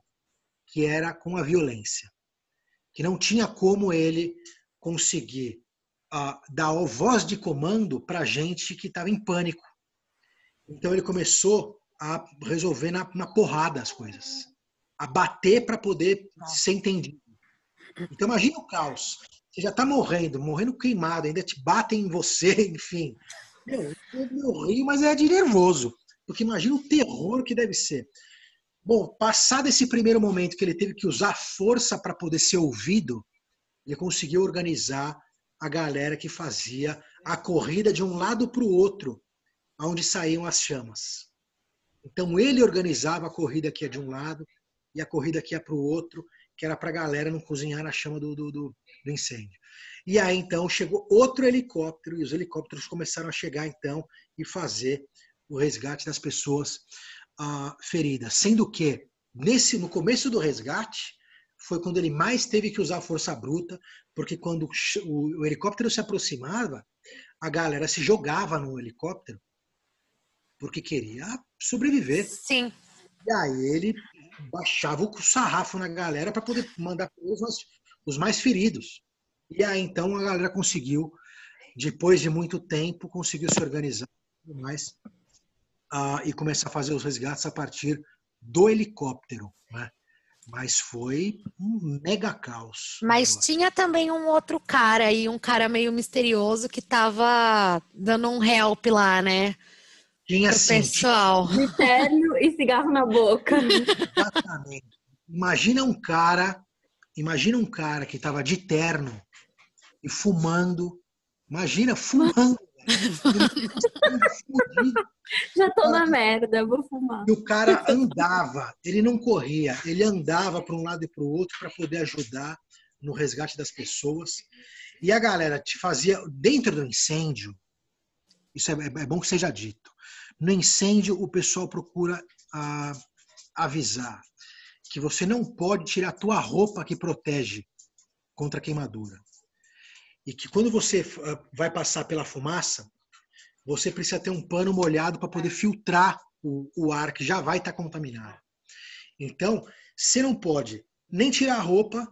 que era com a violência. Que não tinha como ele conseguir uh, dar voz de comando para gente que estava em pânico. Então ele começou a resolver na, na porrada as coisas, a bater para poder ser entendido. Então imagina o caos. Você já está morrendo, morrendo queimado, ainda te batem em você, enfim. Meu, eu rio, mas é de nervoso. Porque imagina o terror que deve ser. Bom, passado esse primeiro momento que ele teve que usar força para poder ser ouvido, ele conseguiu organizar a galera que fazia a corrida de um lado para o outro, onde saíam as chamas. Então ele organizava a corrida que é de um lado e a corrida que é para o outro, que era para a galera não cozinhar na chama do, do, do, do incêndio. E aí então chegou outro helicóptero e os helicópteros começaram a chegar então e fazer o resgate das pessoas ah, feridas, sendo que nesse no começo do resgate foi quando ele mais teve que usar força bruta, porque quando o, o helicóptero se aproximava, a galera se jogava no helicóptero porque queria sobreviver. Sim. E aí ele baixava o sarrafo na galera para poder mandar os, os mais feridos. E aí então a galera conseguiu, depois de muito tempo, conseguiu se organizar mais uh, e começar a fazer os resgates a partir do helicóptero, né? Mas foi um mega caos. Mas tinha também um outro cara aí, um cara meio misterioso que tava dando um help lá, né? Tinha Pro sim. pessoal. De terno e cigarro na boca. Exatamente. Imagina um cara, imagina um cara que tava de terno e fumando. Imagina, fumando. Já tô na merda, vou fumar. E o cara andava, ele não corria, ele andava para um lado e para o outro para poder ajudar no resgate das pessoas. E a galera te fazia, dentro do incêndio, isso é, é bom que seja dito, no incêndio o pessoal procura ah, avisar que você não pode tirar a tua roupa que protege contra a queimadura e que quando você ah, vai passar pela fumaça, você precisa ter um pano molhado para poder filtrar o, o, ar que já vai estar tá contaminado. Então, você não pode nem tirar a roupa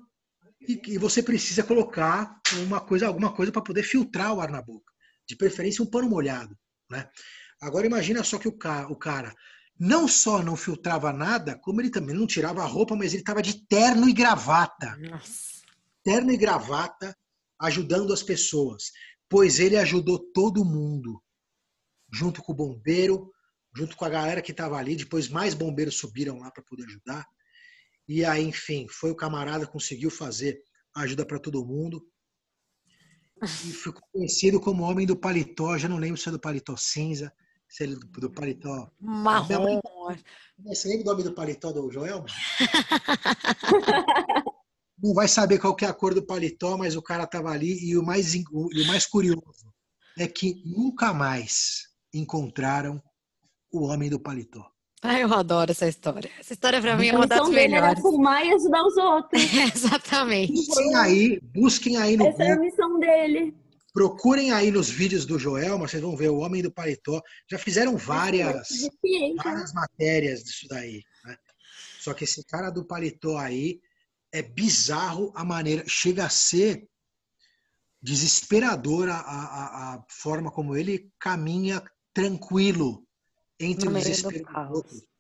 e, e você precisa colocar uma coisa, alguma coisa para poder filtrar o ar na boca. De preferência, um pano molhado. Né? Agora, imagina só que o cara, o cara não só não filtrava nada, como ele também não tirava a roupa, mas ele estava de terno e gravata. Nossa. Terno e gravata, ajudando as pessoas, pois ele ajudou todo mundo, junto com o bombeiro, junto com a galera que estava ali. Depois mais bombeiros subiram lá para poder ajudar. E aí, enfim, foi o camarada conseguiu fazer ajuda para todo mundo. E ficou conhecido como Homem do Paletó. Já não lembro se é do paletó cinza, se é do, do paletó. Marrom. Você lembra do Homem do Paletó do Joel? não vai saber qual que é a cor do paletó, mas o cara tava ali. E o mais, e o mais curioso é que nunca mais encontraram o Homem do Paletó. Ah, eu adoro essa história. Essa história para mim é uma das melhores. Era fumar e ajudar os outros. exatamente. Busquem aí, busquem aí no Essa Google. é a missão dele. Procurem aí nos vídeos do Joel, mas vocês vão ver o Homem do Paletó. Já fizeram várias, várias matérias disso daí. Né? Só que esse cara do paletó aí é bizarro a maneira. Chega a ser desesperadora a, a, a forma como ele caminha tranquilo entre o desespero do outro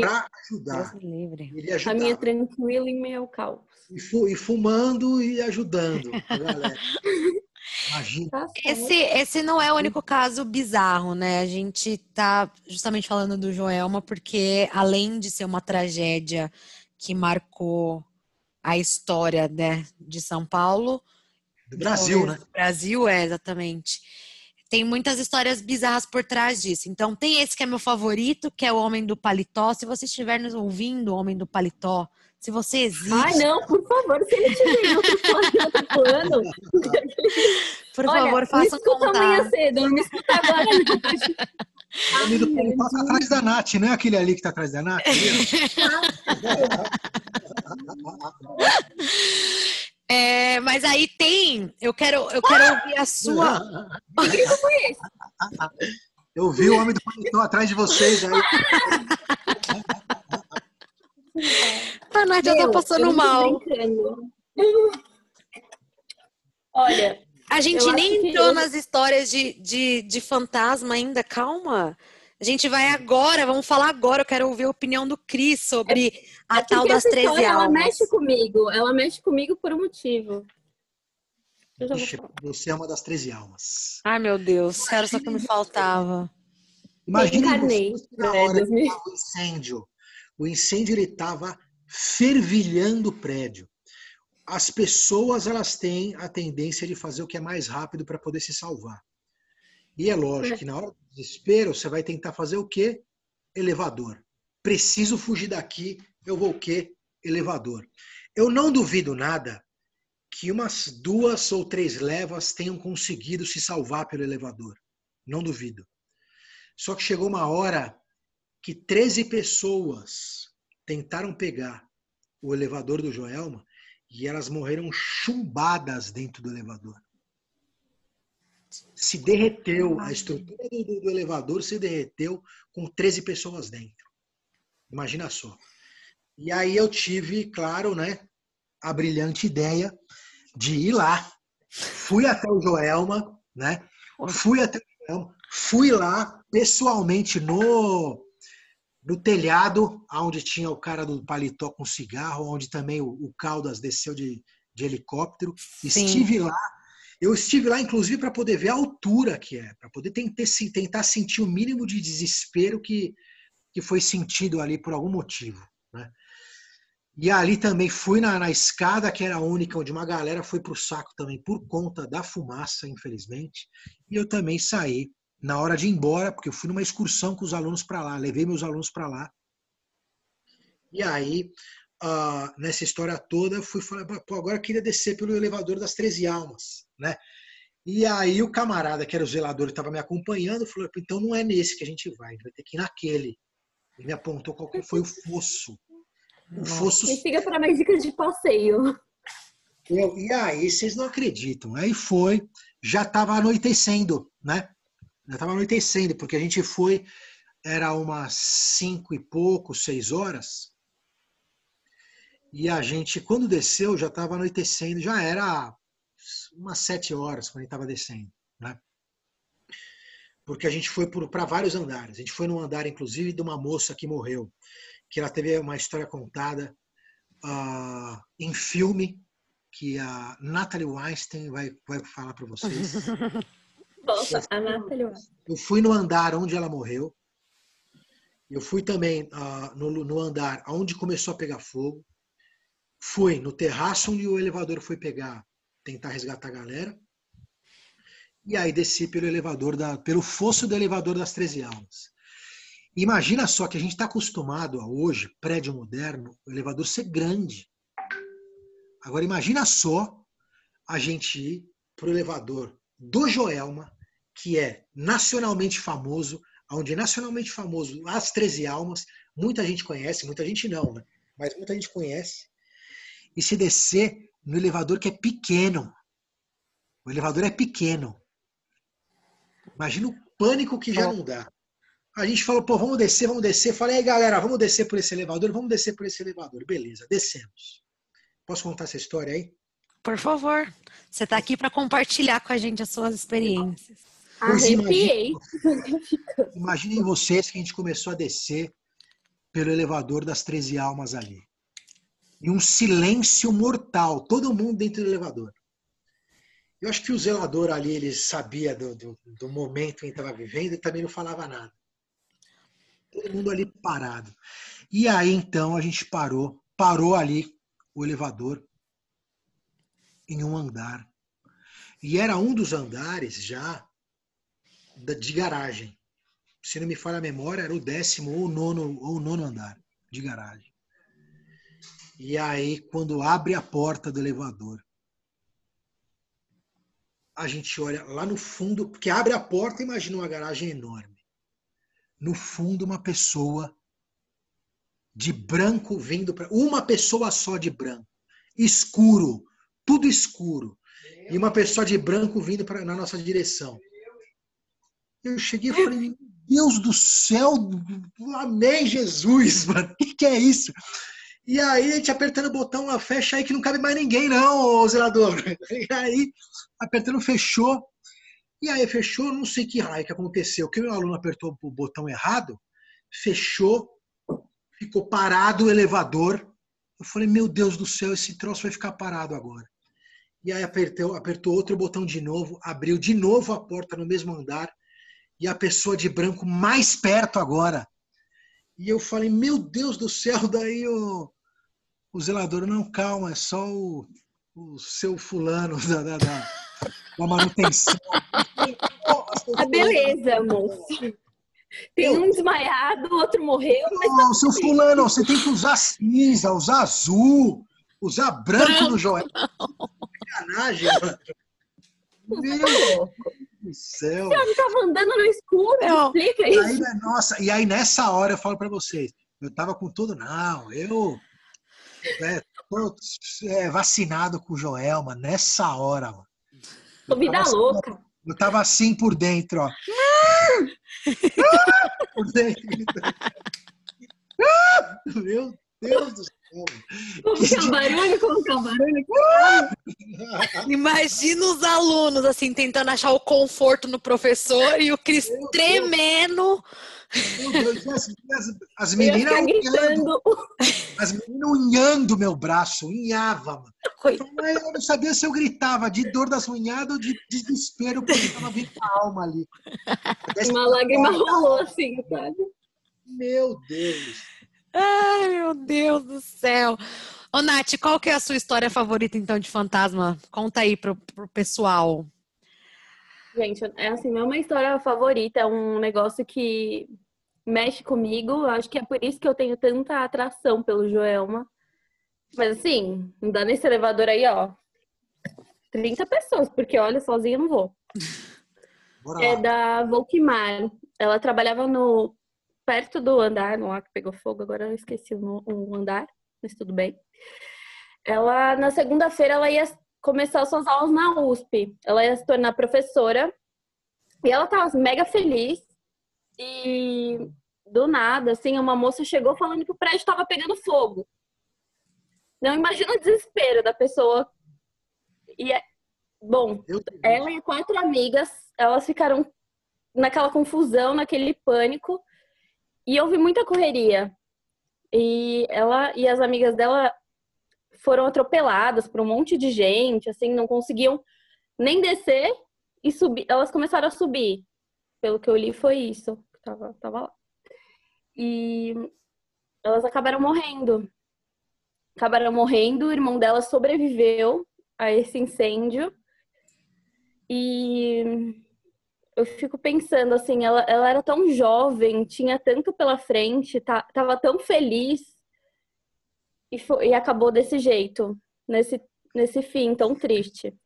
para ajudar. Ele ajudar. Caminha tranquilo em meio ao caos. E, fumando e ajudando a galera. Imagina. Tá esse, esse não é o único caso bizarro, né? A gente tá justamente falando do Joelma porque, além de ser uma tragédia que marcou a história né, de São Paulo. Do Brasil, né? Brasil, é, exatamente. Tem muitas histórias bizarras por trás disso. Então, tem esse que é meu favorito, que é o Homem do Paletó. Se você estiver nos ouvindo, o Homem do Paletó, se você existe. Ai, não, por favor, se ele tiver outro plano. Por Olha, favor, faça um contato. amanhã cedo, não me escuta agora. O homem do Paletó tá atrás da Nath, não é aquele ali que tá atrás da Nath? É, mas aí tem, eu quero, eu quero ouvir a sua. Que grito foi esse? Eu vi o homem do paletó atrás de vocês aí. A Nath já tá passando mal. Olha. A gente nem entrou eu... nas histórias de, de, de fantasma ainda, calma. A gente vai agora, vamos falar agora. Eu quero ouvir a opinião do Cris sobre é, a é tal das 13 almas. Ela mexe comigo, ela mexe comigo por um motivo. Você é uma das 13 almas. Ai, meu Deus, era só que me faltava. Imagina você na hora é, o incêndio. O incêndio ele estava fervilhando o prédio. As pessoas elas têm a tendência de fazer o que é mais rápido para poder se salvar. E é lógico que na hora do desespero você vai tentar fazer o quê? Elevador. Preciso fugir daqui, eu vou o quê? Elevador. Eu não duvido nada que umas duas ou três levas tenham conseguido se salvar pelo elevador. Não duvido. Só que chegou uma hora que 13 pessoas tentaram pegar o elevador do Joelma e elas morreram chumbadas dentro do elevador se derreteu, a estrutura do, do, elevador se derreteu com 13 pessoas dentro. Imagina só. E aí eu tive, claro, né, a brilhante ideia de ir lá. Fui até o Joelma, né? Fui até o Joelma, fui lá pessoalmente no no telhado, onde tinha o cara do paletó com cigarro, onde também o, o Caldas desceu de, de helicóptero. Sim. Estive lá, eu estive lá, inclusive, para poder ver a altura que é, para poder tentar, tentar sentir o mínimo de desespero que, que foi sentido ali por algum motivo. Né? E ali também fui na, na, escada, que era a única, onde uma galera foi para o saco também por conta da fumaça, infelizmente. E eu também saí na hora de ir embora, porque eu fui numa excursão com os alunos para lá, levei meus alunos para lá. E aí, uh, nessa história toda, eu fui falar, pô, agora eu queria descer pelo elevador das 13 almas né? E aí o camarada, que era o zelador, estava me acompanhando, falou, então não é nesse que a gente vai, a gente vai ter que ir naquele. Ele me apontou qual que foi o fosso. O fosso... E fica para mais dicas de passeio. Eu, e aí, vocês não acreditam. Aí foi, já estava anoitecendo, né? Já estava anoitecendo, porque a gente foi, era umas cinco e pouco, seis horas. E a gente, quando desceu, já estava anoitecendo, já era umas sete horas quando a gente estava descendo, né? Porque a gente foi para vários andares. A gente foi num andar, inclusive, de uma moça que morreu, que ela teve uma história contada uh, em filme que a Natalie Weinstein vai, vai falar para vocês. Volta, a Natalie Eu fui no andar onde ela morreu Eu fui também uh, no, no andar onde começou a pegar fogo. Fui no terraço onde o elevador foi pegar, tentar resgatar a galera. E aí desci pelo elevador, da, pelo fosso do elevador das 13 almas. Imagina só que a gente está acostumado a hoje, prédio moderno, o elevador ser grande. Agora imagina só a gente ir para o elevador do Joelma, que é nacionalmente famoso, onde é nacionalmente famoso As 13 Almas, muita gente conhece, muita gente não, né? mas muita gente conhece. E se descer no elevador que é pequeno. O elevador é pequeno. Imagina o pânico que já não dá. A gente falou, pô, vamos descer, vamos descer. Falei, aí galera, vamos descer por esse elevador, vamos descer por esse elevador. Beleza, descemos. Posso contar essa história aí? Por favor. Você está aqui para compartilhar com a gente as suas experiências. Arrepiei. Imaginem vocês que a gente começou a descer pelo elevador das 13 almas ali. E um silêncio mortal, todo mundo dentro do elevador. Eu acho que o zelador ali, ele sabia do, do, do momento em que estava vivendo e também não falava nada. Todo mundo ali parado. E aí, então, a gente parou, parou ali o elevador em um andar. E era um dos andares já de garagem. Se não me falha a memória, era o décimo ou nono, ou nono andar de garagem. E aí, quando abre a porta do elevador, a gente olha lá no fundo, porque abre a porta, imagina uma garagem enorme. No fundo, uma pessoa de branco vindo para. Uma pessoa só de branco. Escuro, tudo escuro. E uma pessoa de branco vindo pra, na nossa direção. Eu cheguei e falei, Deus do céu, amém, Jesus, mano, o que, que, é isso? E aí, a gente apertando o botão lá, fecha aí que não cabe mais ninguém, não, ô zelador. E aí, apertando, fechou. E aí, fechou, não sei que raio que aconteceu, que o meu aluno apertou o botão errado, fechou, ficou parado o elevador. Eu falei, meu Deus do céu, esse troço vai ficar parado agora. E aí apertou, apertou outro botão de novo, abriu de novo a porta no mesmo andar e a pessoa de branco mais perto agora. E eu falei, meu Deus do céu, daí o, o zelador, não, calma, é só o, o seu fulano da, da, da, da manutenção. ah, beleza, moço. Tem um desmaiado, o outro morreu. Mas não, seu fulano, você tem que usar cinza, usar azul, usar branco no joelho. Sacanagem, mano. Meu do céu. Você tava andando no escuro, não. explica isso. Aí, nossa, e aí nessa hora eu falo para vocês, eu tava com tudo, não, eu é, tô é, vacinado com o Joelma nessa hora, mano. Tô vida assim, louca. Eu tava assim por dentro, ó. por dentro. Meu Deus do céu. O barulho? O barulho? Imagina os alunos, assim, tentando achar o conforto no professor e o Cris tremendo. As, as, as meninas unhando, as meninas unhando meu braço, unhava. Eu não sabia se eu gritava de dor das unhadas ou de desespero, porque estava vindo a alma ali. Uma lágrima rolou assim, sabe? Meu Deus. Ai, meu Deus do céu. Ô, Nath, qual que é a sua história favorita, então, de fantasma? Conta aí pro, pro pessoal. Gente, é assim, não é uma história favorita, é um negócio que mexe comigo. Acho que é por isso que eu tenho tanta atração pelo Joelma. Mas assim, dá nesse elevador aí, ó. 30 pessoas, porque olha, sozinha eu não vou. Bora é lá. da Volkmar. Ela trabalhava no perto do andar, no lá que pegou fogo, agora eu esqueci o, o andar, mas tudo bem. Ela, na segunda-feira, ela ia começar suas aulas na USP. Ela ia se tornar professora. E ela tava mega feliz. E do nada, assim, uma moça chegou falando que o prédio estava pegando fogo. Não imagina o desespero da pessoa. E é... bom, ela e quatro amigas, elas ficaram naquela confusão, naquele pânico. E houve muita correria. E ela e as amigas dela foram atropeladas por um monte de gente, assim, não conseguiam nem descer e subir. Elas começaram a subir. Pelo que eu li, foi isso. Tava, tava lá. e elas acabaram morrendo. Acabaram morrendo, o irmão dela sobreviveu a esse incêndio. E eu fico pensando assim, ela, ela era tão jovem, tinha tanto pela frente, tá, tava tão feliz e, foi, e acabou desse jeito, nesse, nesse fim tão triste.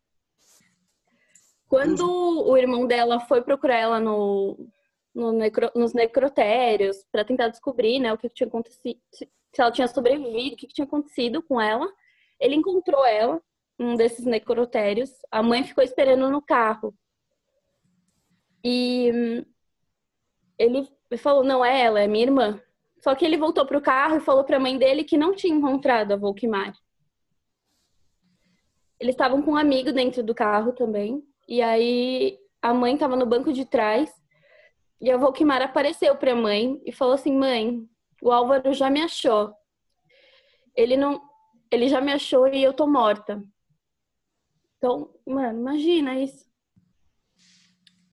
Quando o irmão dela foi procurar ela no, no necro, nos necrotérios para tentar descobrir né, o que tinha acontecido, se ela tinha sobrevivido, o que tinha acontecido com ela, ele encontrou ela um desses necrotérios. A mãe ficou esperando no carro. E ele falou: não é ela, é minha irmã. Só que ele voltou pro carro e falou para a mãe dele que não tinha encontrado a Volkmar. Eles estavam com um amigo dentro do carro também. E aí a mãe estava no banco de trás e a Volkmar apareceu para a mãe e falou assim: "Mãe, o Álvaro já me achou. Ele não, ele já me achou e eu tô morta." Então, mano, imagina isso.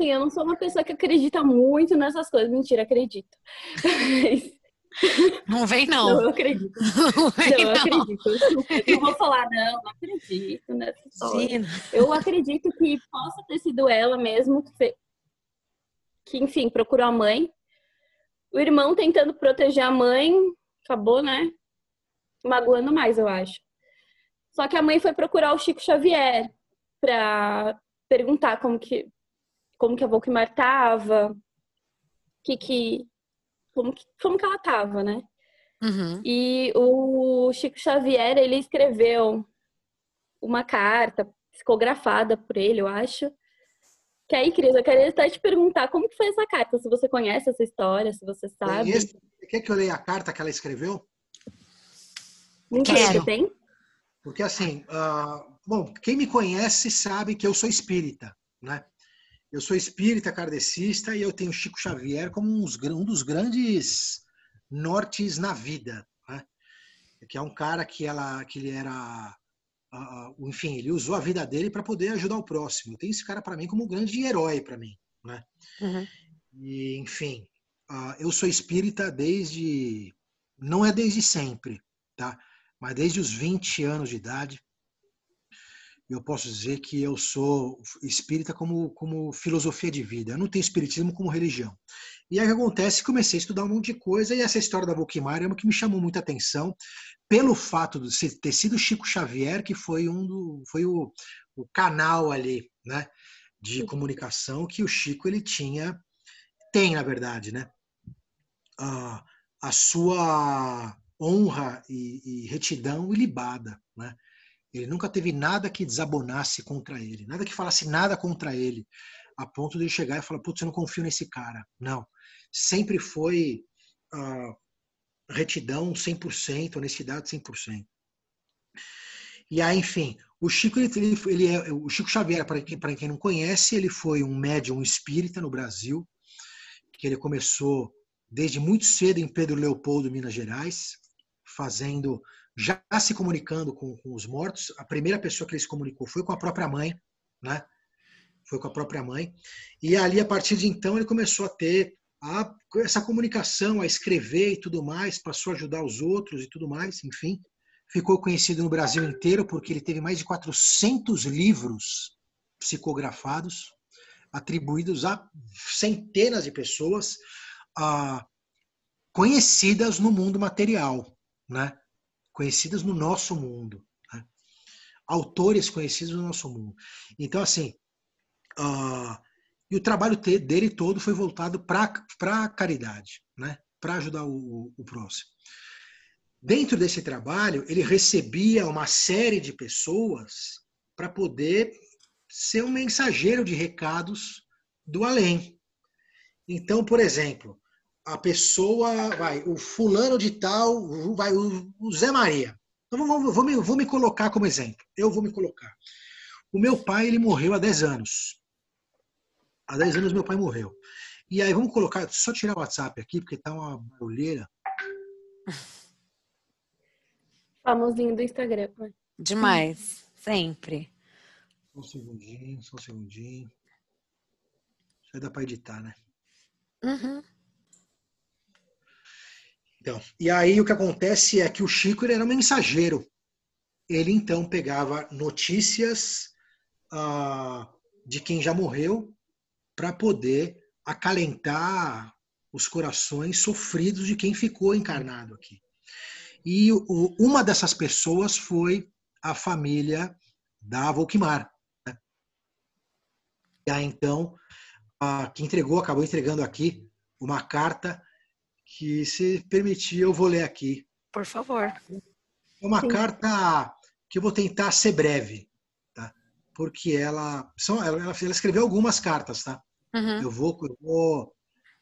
Eu não sou uma pessoa que acredita muito nessas coisas. Mentira, acredito. Não vem, não. Não, eu acredito. Não, vem, não, eu acredito. Não vou falar, não, não acredito nessa história. Sim. Eu acredito que possa ter sido ela mesmo que, que, enfim, procurou a mãe. O irmão tentando proteger a mãe, acabou, né? Magoando mais, eu acho. Só que a mãe foi procurar o Chico Xavier para perguntar como que, como que a Volkmar tava, que que como que, como que ela estava, né? Uhum. E o Chico Xavier, ele escreveu uma carta psicografada por ele, eu acho. Que aí, Cris, eu queria até te perguntar como que foi essa carta, se você conhece essa história, se você sabe. Esse, quer que eu leia a carta que ela escreveu? Quero. Tem? Porque assim, uh, bom, quem me conhece sabe que eu sou espírita, né? Eu sou espírita kardecista e eu tenho Chico Xavier como um dos grandes nortes na vida. Né? Que é um cara que, ela, que ele era. Enfim, ele usou a vida dele para poder ajudar o próximo. Tem esse cara para mim como um grande herói para mim. Né? Uhum. E, enfim, eu sou espírita desde. Não é desde sempre, tá? Mas desde os 20 anos de idade eu posso dizer que eu sou espírita como, como filosofia de vida. Eu não tenho espiritismo como religião. E aí o que acontece? Comecei a estudar um monte de coisa e essa história da Volkmar é uma que me chamou muita atenção pelo fato de ter sido Chico Xavier que foi um do, foi o, o canal ali, né, de comunicação que o Chico ele tinha, tem na verdade, né, a, a sua honra e, e retidão ilibada, né. Ele nunca teve nada que desabonasse contra ele, nada que falasse nada contra ele, a ponto de ele chegar e falar: Putz, eu não confio nesse cara. Não. Sempre foi uh, retidão 100%, honestidade 100%. E aí, enfim, o Chico, ele, ele é, o Chico Xavier, para quem, quem não conhece, ele foi um médium espírita no Brasil, que ele começou desde muito cedo em Pedro Leopoldo, Minas Gerais, fazendo já se comunicando com, com, os mortos. A primeira pessoa que ele se comunicou foi com a própria mãe, né? Foi com a própria mãe. E ali, a partir de então, ele começou a ter a, essa comunicação, a escrever e tudo mais, passou a ajudar os outros e tudo mais, enfim. Ficou conhecido no Brasil inteiro porque ele teve mais de 400 livros psicografados, atribuídos a centenas de pessoas ah, conhecidas no mundo material, né? Conhecidas no nosso mundo. Né? Autores conhecidos no nosso mundo. Então, assim, uh, e o trabalho dele todo foi voltado para a caridade, né? para ajudar o, o próximo. Dentro desse trabalho, ele recebia uma série de pessoas para poder ser um mensageiro de recados do além. Então, por exemplo, a pessoa, vai, o fulano de tal, vai, o, Zé Maria. Então, vou, vou, me, vou me colocar como exemplo. Eu vou me colocar. O meu pai, ele morreu há 10 anos. Há 10 anos meu pai morreu. E aí, vamos colocar, só tirar o WhatsApp aqui, porque tá uma barulheira. Famosinho do Instagram. Demais, sempre. Só um segundinho, só um segundinho. Isso aí dá pra editar, né? Uhum. Então, e aí o que acontece é que o Chico ele era um mensageiro. Ele então pegava notícias ah, de quem já morreu para poder acalentar os corações sofridos de quem ficou encarnado aqui. E o, uma dessas pessoas foi a família da Volkmar. Né? E aí, então, que entregou, acabou entregando aqui uma carta que, se permitir, eu vou ler aqui. Por favor. É uma Sim. carta que eu vou tentar ser breve, tá? Porque ela, são, ela, ela escreveu algumas cartas, tá? Uhum. Eu, vou, eu vou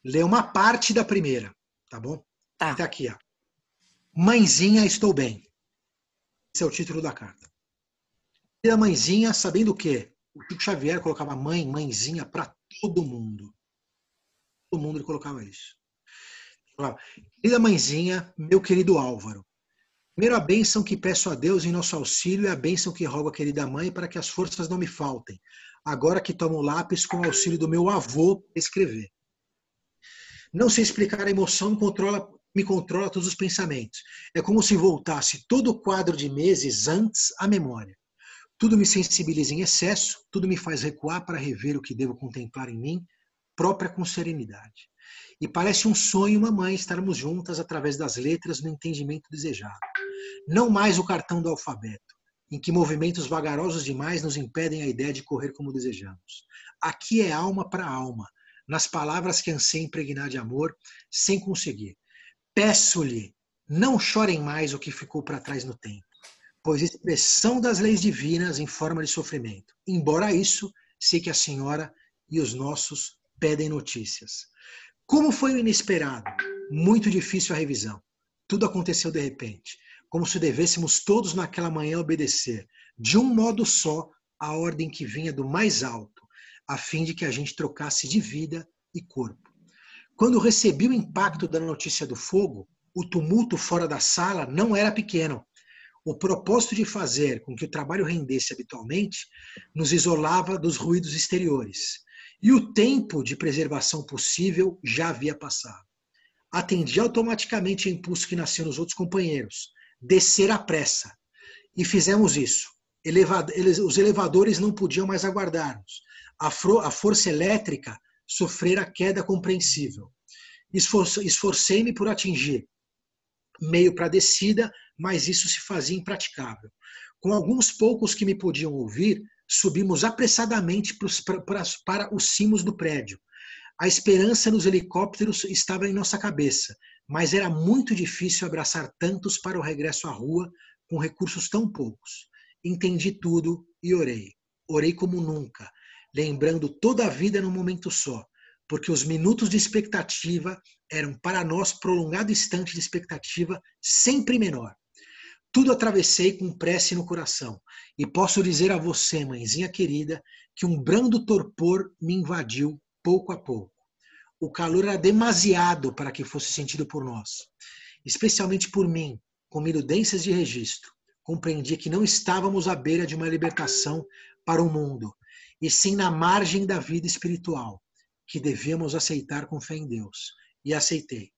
ler uma parte da primeira, tá bom? Tá. Até aqui, ó. Mãezinha, estou bem. Esse é o título da carta. E a mãezinha, sabendo o quê? O Chico Xavier colocava mãe, mãezinha para todo mundo. Todo mundo ele colocava isso. Querida mãezinha, meu querido Álvaro, primeiro a bênção que peço a Deus em nosso auxílio e a bênção que rogo a querida mãe para que as forças não me faltem, agora que tomo lápis com o auxílio do meu avô escrever. Não sei explicar a emoção controla, me controla todos os pensamentos. É como se voltasse todo o quadro de meses antes à memória. Tudo me sensibiliza em excesso, tudo me faz recuar para rever o que devo contemplar em mim, própria com serenidade. E parece um sonho, mamãe, estarmos juntas através das letras no entendimento desejado. Não mais o cartão do alfabeto, em que movimentos vagarosos demais nos impedem a ideia de correr como desejamos. Aqui é alma para alma, nas palavras que anseiam impregnar de amor, sem conseguir. Peço-lhe, não chorem mais o que ficou para trás no tempo, pois expressão das leis divinas em forma de sofrimento. Embora isso, sei que a senhora e os nossos pedem notícias. Como foi o inesperado? Muito difícil a revisão. Tudo aconteceu de repente, como se devêssemos todos naquela manhã obedecer, de um modo só, a ordem que vinha do mais alto, a fim de que a gente trocasse de vida e corpo. Quando recebi o impacto da notícia do fogo, o tumulto fora da sala não era pequeno. O propósito de fazer com que o trabalho rendesse habitualmente nos isolava dos ruídos exteriores. E o tempo de preservação possível já havia passado. Atendi automaticamente o impulso que nasceu nos outros companheiros, descer à pressa. E fizemos isso. os elevadores não podiam mais aguardar-nos. A, a força elétrica sofrera queda compreensível. Esforcei-me por atingir meio para descida, mas isso se fazia impraticável. Com alguns poucos que me podiam ouvir, subimos apressadamente para, os cimos do prédio. A esperança nos helicópteros estava em nossa cabeça, mas era muito difícil abraçar tantos para o regresso à rua com recursos tão poucos. Entendi tudo e orei. Orei como nunca, lembrando toda a vida num momento só, porque os minutos de expectativa eram para nós prolongado instante de expectativa sempre menor. Tudo atravessei com prece no coração. E posso dizer a você, mãezinha querida, que um brando torpor me invadiu pouco a pouco. O calor era demasiado para que fosse sentido por nós, especialmente por mim, com minudências de registro. Compreendi que não estávamos à beira de uma libertação para o mundo, e sim na margem da vida espiritual, que devíamos aceitar com fé em Deus. E aceitei.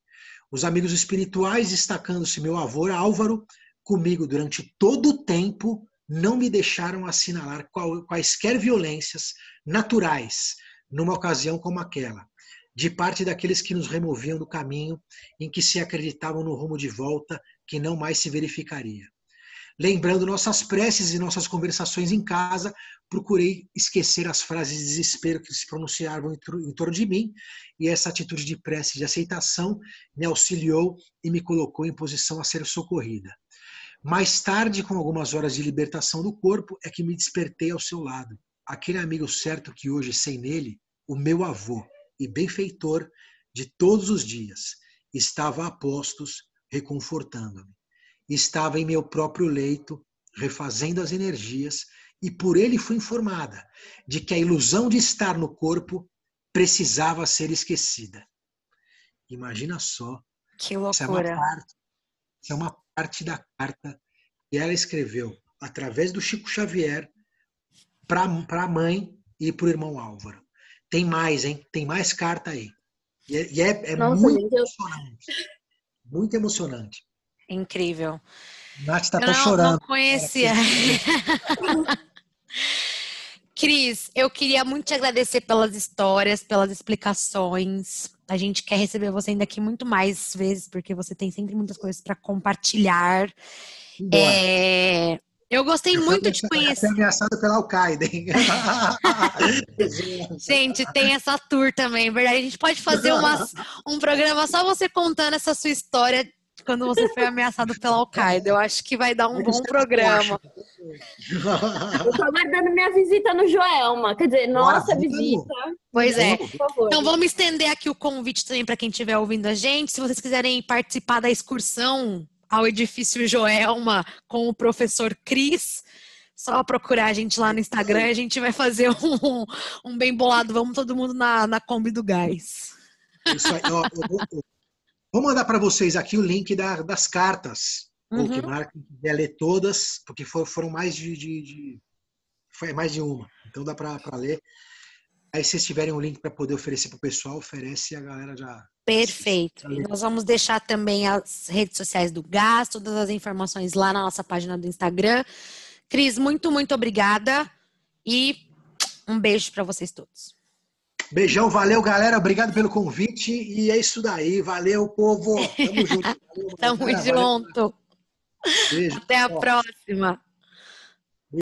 Os amigos espirituais, destacando-se meu avô Álvaro, comigo durante todo o tempo, não me deixaram assinalar quaisquer violências naturais numa ocasião como aquela, de parte daqueles que nos removiam do caminho em que se acreditavam no rumo de volta que não mais se verificaria. Lembrando nossas preces e nossas conversações em casa, procurei esquecer as frases de desespero que se pronunciavam em torno de mim, e essa atitude de prece de aceitação me auxiliou e me colocou em posição a ser socorrida. Mais tarde, com algumas horas de libertação do corpo, é que me despertei ao seu lado. Aquele amigo certo que hoje sei nele, o meu avô e benfeitor de todos os dias, estava a postos, reconfortando-me. Estava em meu próprio leito, refazendo as energias, e por ele fui informada de que a ilusão de estar no corpo precisava ser esquecida. Imagina só. Que loucura. Isso é uma parte, isso é uma parte da carta que ela escreveu através do Chico Xavier para a mãe e para o irmão Álvaro. Tem mais, hein? Tem mais carta aí. E é, e é, é Nossa, muito gente, emocionante. muito emocionante. Incrível. Nath está até chorando. Não conhecia. Cris, eu queria muito te agradecer pelas histórias, pelas explicações. A gente quer receber você ainda aqui muito mais vezes, porque você tem sempre muitas coisas para compartilhar. É, eu gostei eu muito de conhecer. Fui ameaçado pela Al-Qaeda, hein? gente, tem essa tour também, verdade? A gente pode fazer uma, um programa só você contando essa sua história quando você foi ameaçado pela Al-Qaeda. Eu acho que vai dar um bom programa. Eu tô aguardando minha visita no Joelma. Quer dizer, nossa visita. Pois é. Então vamos estender aqui o convite também para quem estiver ouvindo a gente. Se vocês quiserem participar da excursão ao edifício Joelma com o professor Cris, só procurar a gente lá no Instagram, a gente vai fazer um, um bem bolado. Vamos todo mundo na, na Kombi do Gás. Isso aí, ó, eu, eu, Vou mandar para vocês aqui o link da, das cartas. Uhum. Ou que marquem, quiser ler todas, porque for, foram mais de, de, de, Foi mais de uma. Então dá para ler. Aí, se vocês tiverem um link para poder oferecer para o pessoal, oferece e a galera já. Perfeito. E nós vamos deixar também as redes sociais do GAS, todas as informações lá na nossa página do Instagram. Cris, muito, muito obrigada. E um beijo para vocês todos. Beijão, valeu, galera. Obrigado pelo convite. E é isso daí. Valeu, povo. Tamo junto. Valeu, Tamo galera. junto. Beijo. Até a próxima.